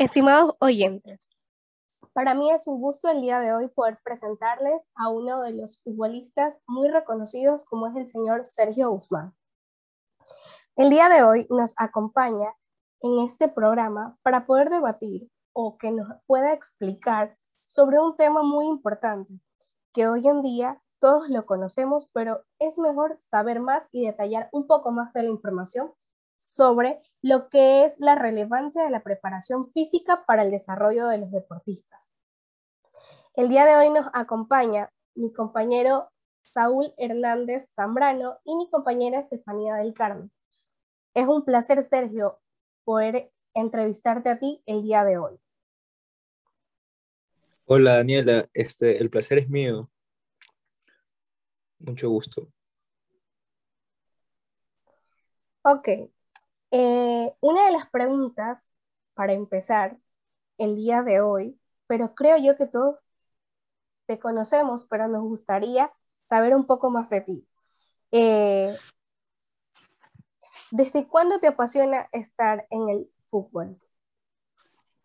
Estimados oyentes, para mí es un gusto el día de hoy poder presentarles a uno de los futbolistas muy reconocidos como es el señor Sergio Guzmán. El día de hoy nos acompaña en este programa para poder debatir o que nos pueda explicar sobre un tema muy importante que hoy en día todos lo conocemos, pero es mejor saber más y detallar un poco más de la información sobre lo que es la relevancia de la preparación física para el desarrollo de los deportistas. El día de hoy nos acompaña mi compañero Saúl Hernández Zambrano y mi compañera Estefanía del Carmen. Es un placer, Sergio, poder entrevistarte a ti el día de hoy. Hola Daniela, este, el placer es mío. Mucho gusto. Ok, eh, una de las preguntas para empezar el día de hoy, pero creo yo que todos te conocemos, pero nos gustaría saber un poco más de ti. Eh, ¿Desde cuándo te apasiona estar en el fútbol?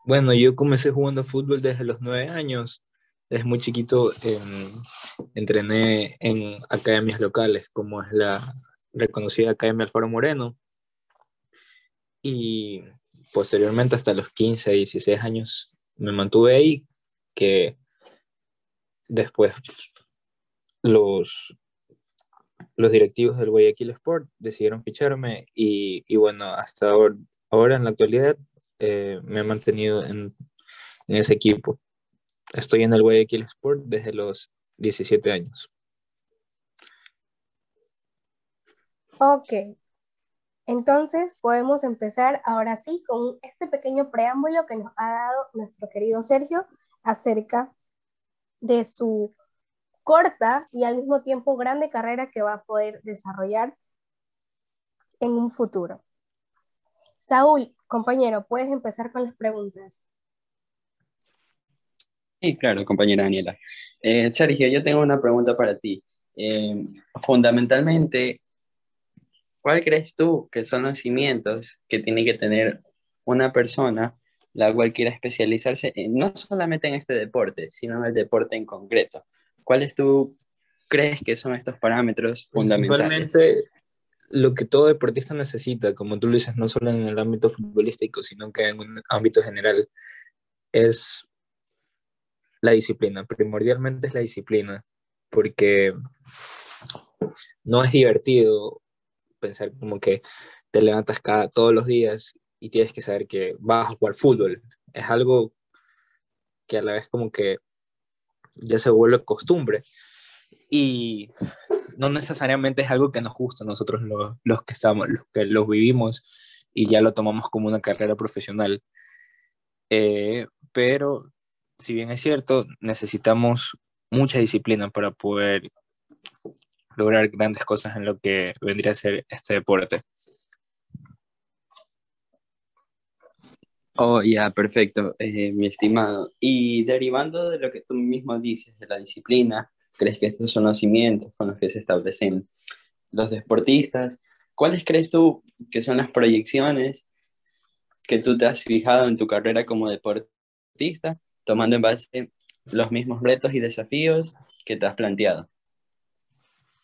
Bueno, yo comencé jugando fútbol desde los nueve años. Desde muy chiquito em, entrené en academias locales, como es la reconocida Academia Alfaro Moreno, y posteriormente hasta los 15, 16 años me mantuve ahí, que después los, los directivos del Guayaquil Sport decidieron ficharme y, y bueno, hasta ahora, ahora en la actualidad eh, me he mantenido en, en ese equipo. Estoy en el Guayaquil Sport desde los 17 años. Ok, entonces podemos empezar ahora sí con este pequeño preámbulo que nos ha dado nuestro querido Sergio acerca de su corta y al mismo tiempo grande carrera que va a poder desarrollar en un futuro. Saúl, compañero, puedes empezar con las preguntas. Sí, claro, compañera Daniela. Eh, Sergio, yo tengo una pregunta para ti. Eh, fundamentalmente, ¿Cuál crees tú que son los cimientos que tiene que tener una persona la cual quiera especializarse no solamente en este deporte, sino en el deporte en concreto? ¿Cuáles tú crees que son estos parámetros fundamentales? Principalmente lo que todo deportista necesita, como tú lo dices, no solo en el ámbito futbolístico, sino que en un ámbito general, es la disciplina. Primordialmente es la disciplina, porque no es divertido pensar como que te levantas cada, todos los días y tienes que saber que vas a jugar fútbol. Es algo que a la vez como que ya se vuelve costumbre. Y no necesariamente es algo que nos gusta nosotros los, los que estamos, los que los vivimos y ya lo tomamos como una carrera profesional. Eh, pero si bien es cierto, necesitamos mucha disciplina para poder lograr grandes cosas en lo que vendría a ser este deporte. Oh, ya, perfecto, eh, mi estimado. Y derivando de lo que tú mismo dices, de la disciplina, ¿crees que estos son los cimientos con los que se establecen los deportistas? ¿Cuáles crees tú que son las proyecciones que tú te has fijado en tu carrera como deportista, tomando en base los mismos retos y desafíos que te has planteado?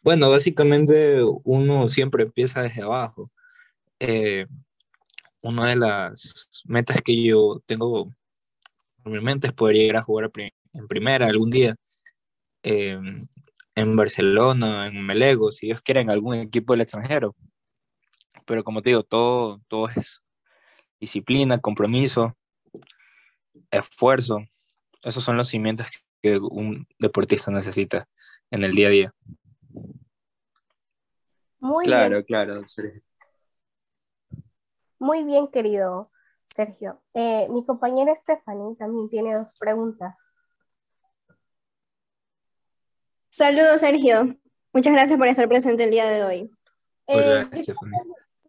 Bueno, básicamente uno siempre empieza desde abajo. Eh, una de las metas que yo tengo en mi mente es poder llegar a jugar en primera algún día eh, en Barcelona, en Melego, si Dios quiere, en algún equipo del extranjero. Pero como te digo, todo, todo es disciplina, compromiso, esfuerzo. Esos son los cimientos que un deportista necesita en el día a día. Muy claro, claro. Muy bien, querido Sergio. Eh, mi compañera Stephanie también tiene dos preguntas. Saludos, Sergio. Muchas gracias por estar presente el día de hoy. Hola, eh,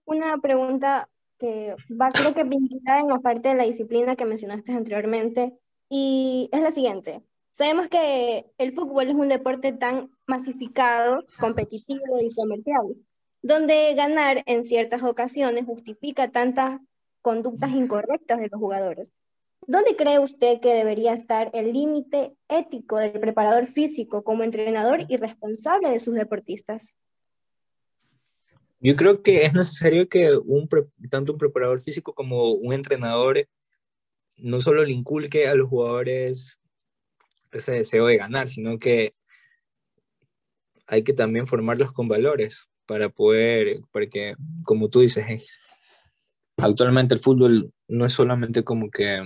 Una pregunta que va creo que vinculada en la parte de la disciplina que mencionaste anteriormente y es la siguiente. Sabemos que el fútbol es un deporte tan masificado, competitivo y comercial, donde ganar en ciertas ocasiones justifica tantas conductas incorrectas de los jugadores. ¿Dónde cree usted que debería estar el límite ético del preparador físico como entrenador y responsable de sus deportistas? Yo creo que es necesario que tanto un preparador físico como un entrenador no solo le inculque a los jugadores ese deseo de ganar, sino que hay que también formarlos con valores para poder, porque como tú dices, actualmente el fútbol no es solamente como que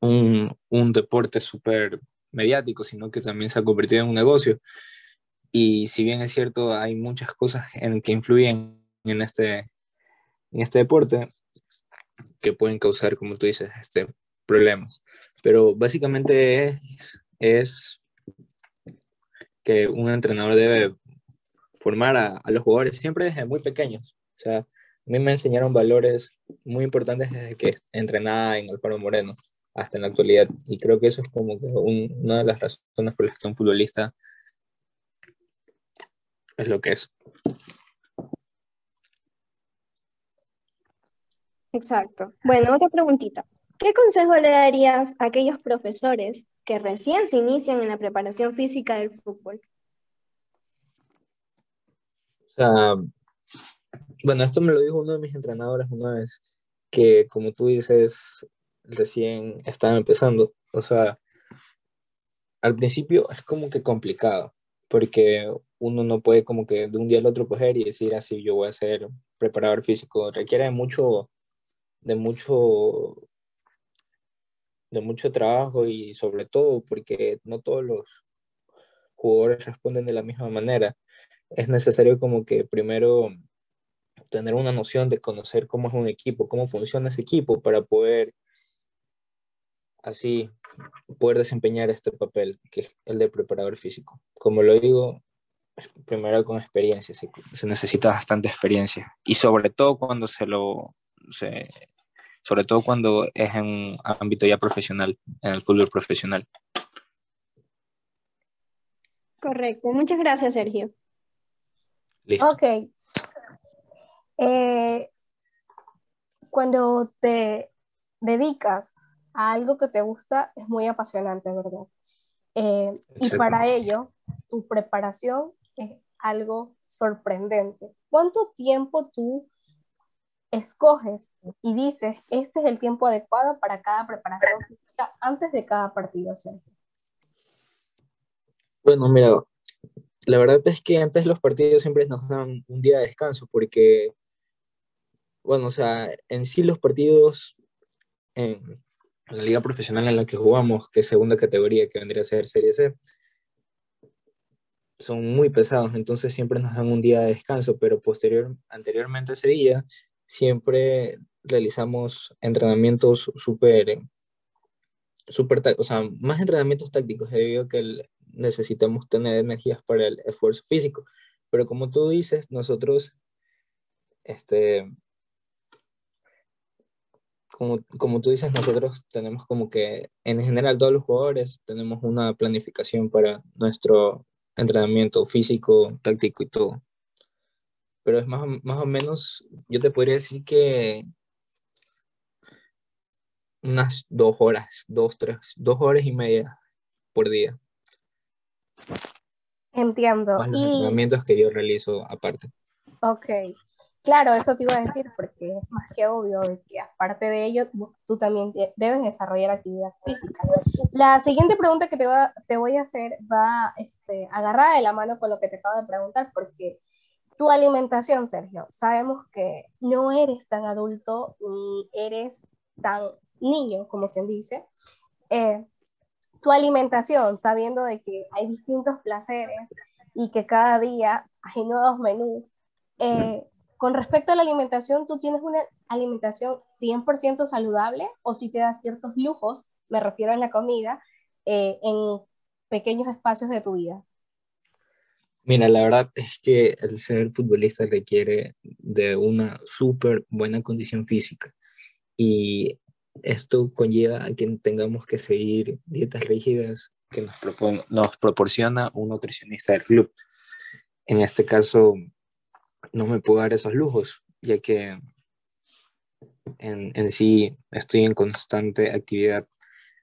un, un deporte súper mediático, sino que también se ha convertido en un negocio. Y si bien es cierto, hay muchas cosas en que influyen en este, en este deporte que pueden causar, como tú dices, este, problemas. Pero básicamente es, que un entrenador debe formar a, a, los jugadores siempre desde muy pequeños. O sea, a mí me enseñaron valores muy importantes desde que entrenaba en Alfaro Moreno hasta en la actualidad. Y creo que eso es como que una de las razones por las que un futbolista es lo que es. Exacto. Bueno, otra preguntita. ¿Qué consejo le darías a aquellos profesores que recién se inician en la preparación física del fútbol? O sea, bueno, esto me lo dijo uno de mis entrenadores una vez, que como tú dices, recién estaba empezando. O sea, al principio es como que complicado, porque uno no puede como que de un día al otro coger y decir así yo voy a ser preparador físico. Requiere mucho, de mucho, de mucho trabajo y sobre todo porque no todos los jugadores responden de la misma manera. Es necesario como que primero tener una noción de conocer cómo es un equipo, cómo funciona ese equipo para poder así poder desempeñar este papel, que es el de preparador físico. Como lo digo, primero con experiencia, se, necesita bastante experiencia y sobre todo cuando se lo, se, sobre todo cuando es en un ámbito ya profesional, en el fútbol profesional. Correcto, muchas gracias Sergio. Listo. Ok. Eh, cuando te dedicas a algo que te gusta, es muy apasionante, ¿verdad? Eh, y para ello, tu preparación es algo sorprendente. ¿Cuánto tiempo tú escoges y dices, este es el tiempo adecuado para cada preparación física antes de cada partido, Sergio? Bueno, mira, la verdad es que antes los partidos siempre nos dan un día de descanso porque, bueno, o sea, en sí los partidos en la liga profesional en la que jugamos, que es segunda categoría, que vendría a ser Serie C, son muy pesados, entonces siempre nos dan un día de descanso, pero posterior, anteriormente a ese día, siempre realizamos entrenamientos súper, súper, o sea, más entrenamientos tácticos, debido a que necesitamos tener energías para el esfuerzo físico. Pero como tú dices, nosotros, este, como, como tú dices, nosotros tenemos como que, en general, todos los jugadores tenemos una planificación para nuestro entrenamiento físico, táctico y todo. Pero es más, más o menos, yo te podría decir que unas dos horas, dos, tres, dos horas y media por día. Entiendo. Más los y... entrenamientos que yo realizo aparte. Ok. Claro, eso te iba a decir porque es más que obvio que aparte de ello, tú también debes desarrollar actividad física. La siguiente pregunta que te, va, te voy a hacer va este, agarrada de la mano con lo que te acabo de preguntar porque tu alimentación, Sergio, sabemos que no eres tan adulto ni eres tan niño, como quien dice. Eh, tu alimentación, sabiendo de que hay distintos placeres y que cada día hay nuevos menús, eh, con respecto a la alimentación, ¿tú tienes una alimentación 100% saludable o si te das ciertos lujos, me refiero a la comida, eh, en pequeños espacios de tu vida? Mira, la verdad es que el ser futbolista requiere de una súper buena condición física y esto conlleva a que tengamos que seguir dietas rígidas que nos, nos proporciona un nutricionista del club. En este caso, no me puedo dar esos lujos, ya que en, en sí estoy en constante actividad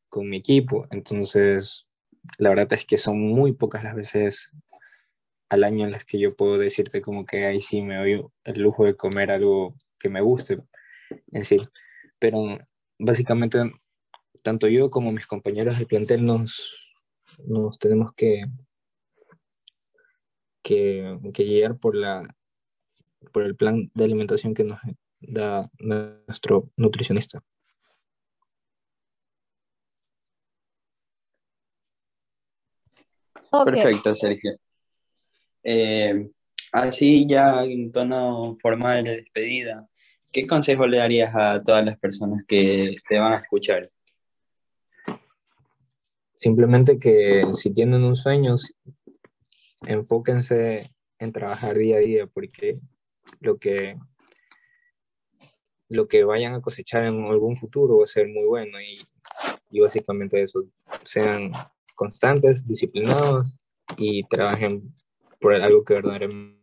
con mi equipo, entonces la verdad es que son muy pocas las veces al año en las que yo puedo decirte como que ahí sí me doy el lujo de comer algo que me guste en sí. Pero básicamente tanto yo como mis compañeros del plantel nos, nos tenemos que, que, que guiar por, la, por el plan de alimentación que nos da nuestro nutricionista. Perfecto, Sergio. Eh, así ya en tono formal de despedida, ¿qué consejo le darías a todas las personas que te van a escuchar? Simplemente que si tienen un sueño, enfóquense en trabajar día a día, porque lo que, lo que vayan a cosechar en algún futuro va a ser muy bueno y, y básicamente eso, sean constantes, disciplinados y trabajen por algo que verdaderamente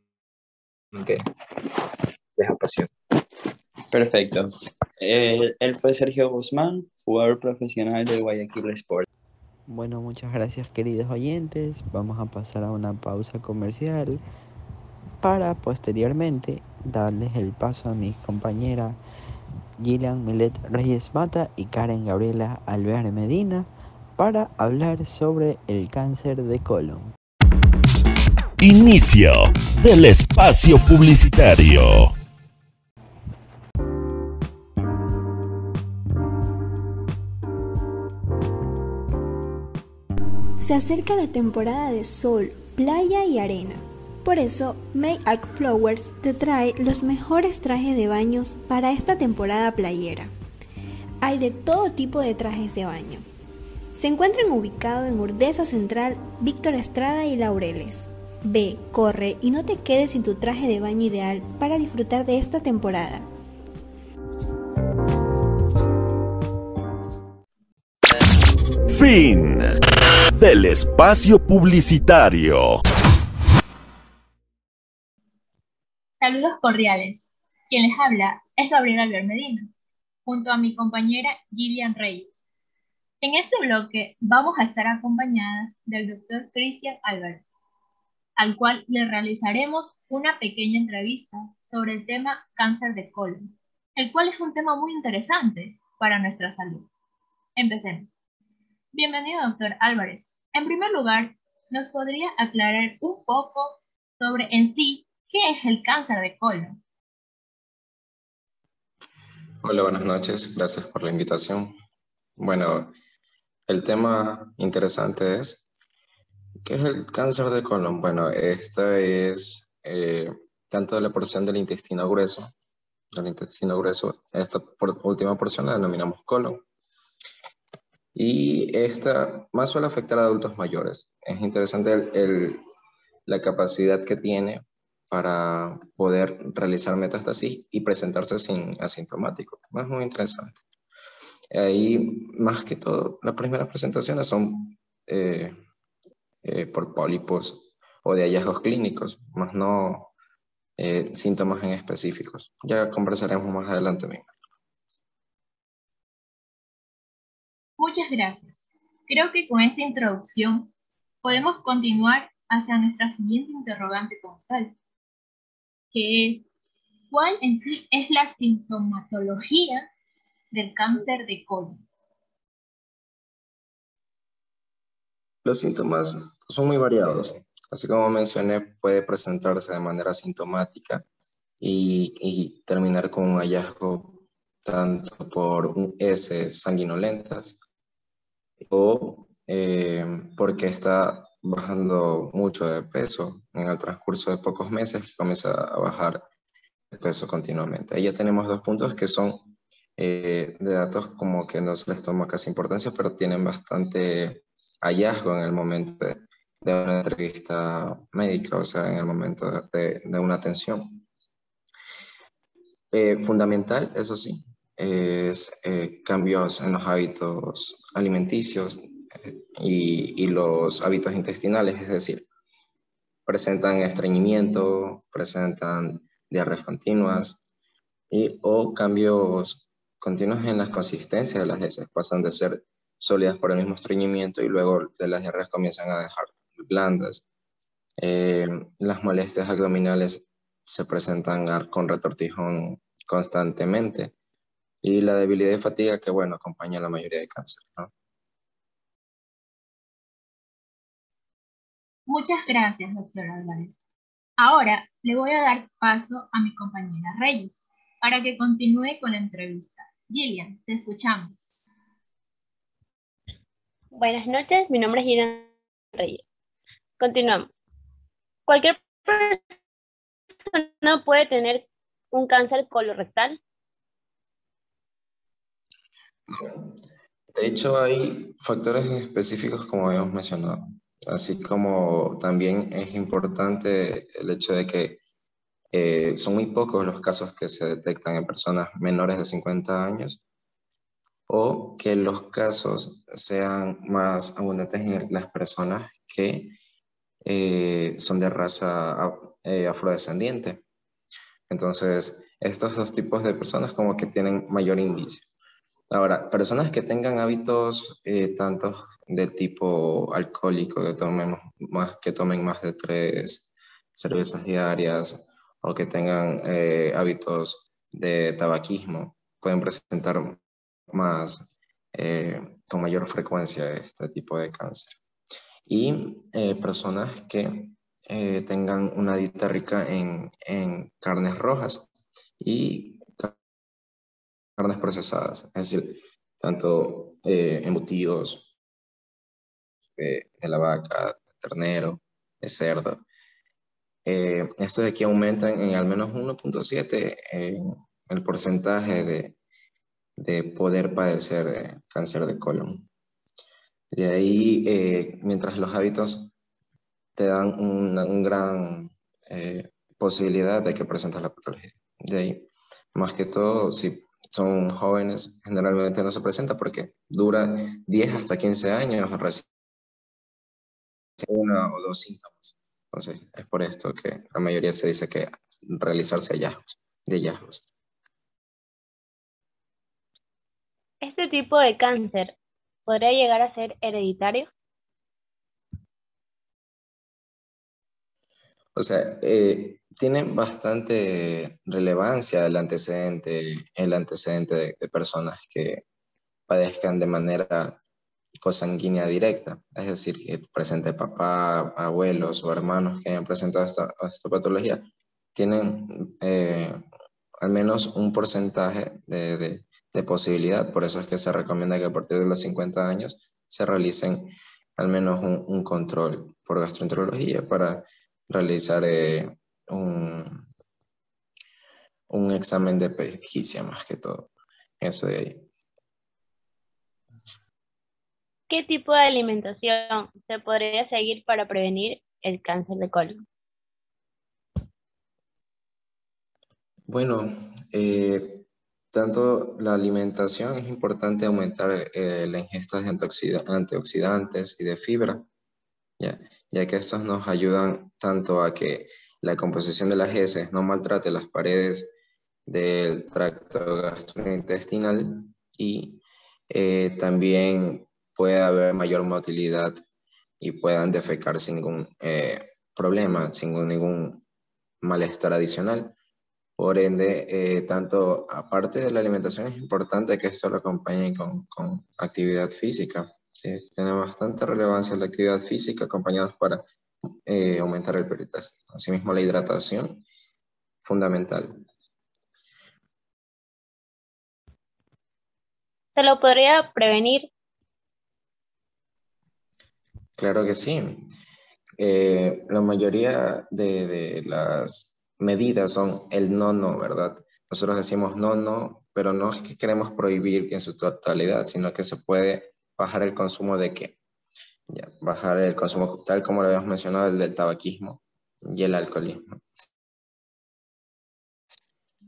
les apasiona. Perfecto. Eh, él fue Sergio Guzmán, jugador profesional del Guayaquil Sport. Bueno, muchas gracias queridos oyentes. Vamos a pasar a una pausa comercial para posteriormente darles el paso a mis compañeras Gillian Milet Reyes Mata y Karen Gabriela Alvear Medina para hablar sobre el cáncer de colon. Inicio del espacio publicitario. Se acerca la temporada de sol, playa y arena. Por eso, May Flowers te trae los mejores trajes de baños para esta temporada playera. Hay de todo tipo de trajes de baño se encuentran ubicados en Urdesa Central, Víctor Estrada y Laureles. Ve, corre y no te quedes sin tu traje de baño ideal para disfrutar de esta temporada. Fin del espacio publicitario. Saludos cordiales. Quien les habla es Gabriela Medina, junto a mi compañera Gillian Reyes. En este bloque vamos a estar acompañadas del doctor Cristian Álvarez, al cual le realizaremos una pequeña entrevista sobre el tema cáncer de colon, el cual es un tema muy interesante para nuestra salud. Empecemos. Bienvenido, doctor Álvarez. En primer lugar, ¿nos podría aclarar un poco sobre en sí qué es el cáncer de colon? Hola, buenas noches. Gracias por la invitación. Bueno, el tema interesante es, ¿qué es el cáncer de colon? Bueno, esta es eh, tanto la porción del intestino grueso, del intestino grueso, esta última porción la denominamos colon. Y esta más suele afectar a adultos mayores. Es interesante la capacidad que tiene para poder realizar metástasis y presentarse sin asintomático. Es muy interesante. Ahí, más que todo, las primeras presentaciones son eh, eh, por pólipos o de hallazgos clínicos, más no eh, síntomas en específicos. Ya conversaremos más adelante mismo. Muchas gracias. Creo que con esta introducción podemos continuar hacia nuestra siguiente interrogante como tal, que es, ¿cuál en sí es la sintomatología del cáncer de colon? Los síntomas son muy variados. Así como mencioné, puede presentarse de manera sintomática y, terminar con un hallazgo tanto por un S sanguinolentas o eh, porque está bajando mucho de peso en el transcurso de pocos meses que comienza a bajar de peso continuamente. Ahí ya tenemos dos puntos que son eh, de datos como que no se les toma casi importancia, pero tienen bastante hallazgo en el momento de, una entrevista médica, o sea, en el momento de, una atención. Eh, fundamental, eso sí, es eh, cambios en los hábitos alimenticios y, y, los hábitos intestinales, es decir, presentan estreñimiento, presentan diarreas continuas y, o cambios continuos en la consistencia de las heces, pasan de ser sólidas por el mismo estreñimiento y luego de las diarreas comienzan a dejar blandas. Eh, las molestias abdominales se presentan con retortijón constantemente y la debilidad y fatiga que, bueno, acompaña a la mayoría de cáncer. Muchas gracias, doctora Álvarez. Ahora le voy a dar paso a mi compañera Reyes para que continúe con la entrevista. Gillian, te escuchamos. Buenas noches, mi nombre es Gillian Reyes. Continuamos. Cualquier persona puede tener un cáncer colorectal. De hecho, hay factores específicos como habíamos mencionado, así como también es importante el hecho de que eh, son muy pocos los casos que se detectan en personas menores de 50 años o que los casos sean más abundantes en las personas que eh, son de raza eh, afrodescendiente. Entonces, estos dos tipos de personas como que tienen mayor indicio. Ahora, personas que tengan hábitos eh, tanto del tipo alcohólico, que, tomemos más, que tomen más de tres cervezas diarias o que tengan hábitos de tabaquismo, pueden presentar más, con mayor frecuencia este tipo de cáncer y eh, personas que eh, tengan una dieta rica en, en carnes rojas y carnes procesadas, es decir, tanto eh, embutidos de, la vaca, de ternero, de cerdo. estos de aquí aumentan en al menos 1.7 el porcentaje de, de poder padecer cáncer de colon. De ahí, eh, mientras los hábitos te dan una un gran eh, posibilidad de que presentes la patología. De ahí, más que todo, si son jóvenes, generalmente no se presenta porque dura 10 hasta 15 años recién una o dos síntomas. Entonces, es por esto que la mayoría se dice que realizarse hallazgos, de hallazgos. Este tipo de cáncer ¿Podría llegar a ser hereditario? O sea, eh, tiene bastante relevancia el antecedente, el antecedente de, personas que padezcan de manera cosanguínea directa, es decir, que presente papá, abuelos o hermanos que hayan presentado esta, patología, tienen eh, al menos un porcentaje de posibilidad. Por eso es que se recomienda que a partir de los 50 años se realicen al menos un, control por gastroenterología para realizar eh, un, un examen de pejicia más que todo. Eso de ahí. ¿Qué tipo de alimentación se podría seguir para prevenir el cáncer de colon? Bueno, eh, tanto la alimentación es importante aumentar eh, la ingesta de antioxidantes y de fibra, ¿ya? ya que estos nos ayudan tanto a que la composición de las heces no maltrate las paredes del tracto gastrointestinal y eh, también pueda haber mayor motilidad y puedan defecar sin ningún eh, problema, sin ningún malestar adicional. Por ende, eh, tanto aparte de la alimentación, es importante que esto lo acompañe con, con actividad física. ¿sí? Tiene bastante relevancia la actividad física acompañados para eh, aumentar el peritasio. Asimismo, la hidratación, fundamental. ¿Se lo podría prevenir? Claro que sí. Eh, la mayoría de, de las medidas son el no, no, ¿verdad? Nosotros decimos no, no, pero no es que queremos prohibir en su totalidad, sino que se puede bajar el consumo de qué? Ya, bajar el consumo tal como lo habíamos mencionado, el del tabaquismo y el alcoholismo.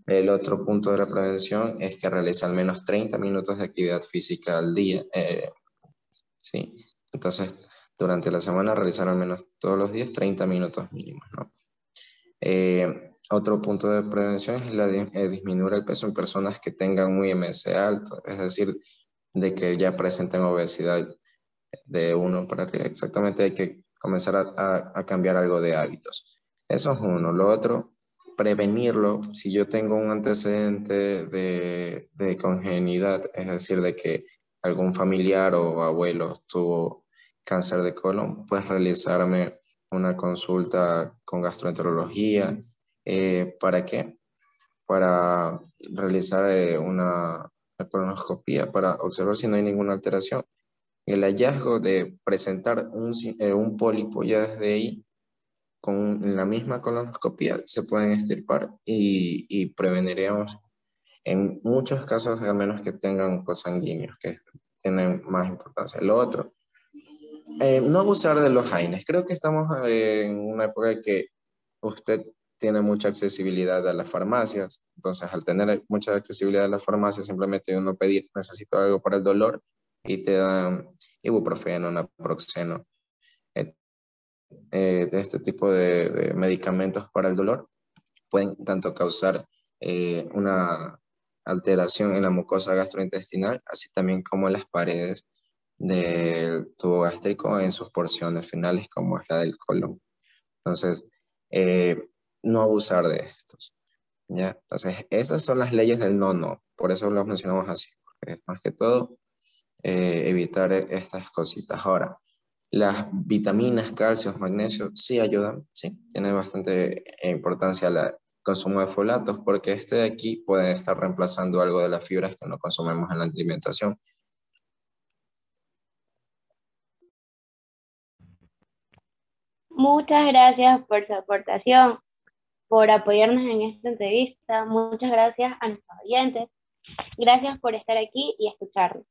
El otro punto de la prevención es que realice al menos 30 minutos de actividad física al día. Eh, sí, entonces durante la semana realizar al menos todos los días 30 minutos mínimos, ¿no? Eh, otro punto de prevención es la eh, disminuir el peso en personas que tengan muy MS alto, es decir, de que ya presenten obesidad de uno para arriba. Exactamente hay que comenzar a, a, cambiar algo de hábitos. Eso es uno. Lo otro, prevenirlo. Si yo tengo un antecedente de, de congenidad, es decir, de que algún familiar o abuelo tuvo cáncer de colon, pues realizarme una consulta con gastroenterología. Eh, ¿Para qué? Para realizar eh, una colonoscopia para observar si no hay ninguna alteración. El hallazgo de presentar un, eh, un pólipo ya desde ahí, con la misma colonoscopia, se pueden extirpar y, y preveniremos en muchos casos, al menos que tengan cosanguíneos, que tienen más importancia. Lo otro, eh, no abusar de los AINES. Creo que estamos en una época que usted tiene mucha accesibilidad a las farmacias. Entonces, al tener mucha accesibilidad a las farmacias, simplemente uno pedir, necesito algo para el dolor, y te dan ibuprofeno, naproxeno, eh, eh, este tipo de, medicamentos para el dolor, pueden tanto causar una alteración en la mucosa gastrointestinal, así también como en las paredes del tubo gástrico en sus porciones finales, como es la del colon. Entonces, eh, no abusar de estos. ¿ya? Entonces, esas son las leyes del no-no, por eso lo mencionamos así, más que todo, eh, evitar estas cositas. Ahora, las vitaminas, calcios, magnesio, sí ayudan, sí, tiene bastante importancia el consumo de folatos, porque este de aquí puede estar reemplazando algo de las fibras que no consumimos en la alimentación. Muchas gracias por su aportación, por apoyarnos en esta entrevista. Muchas gracias a nuestros oyentes. Gracias por estar aquí y escucharnos.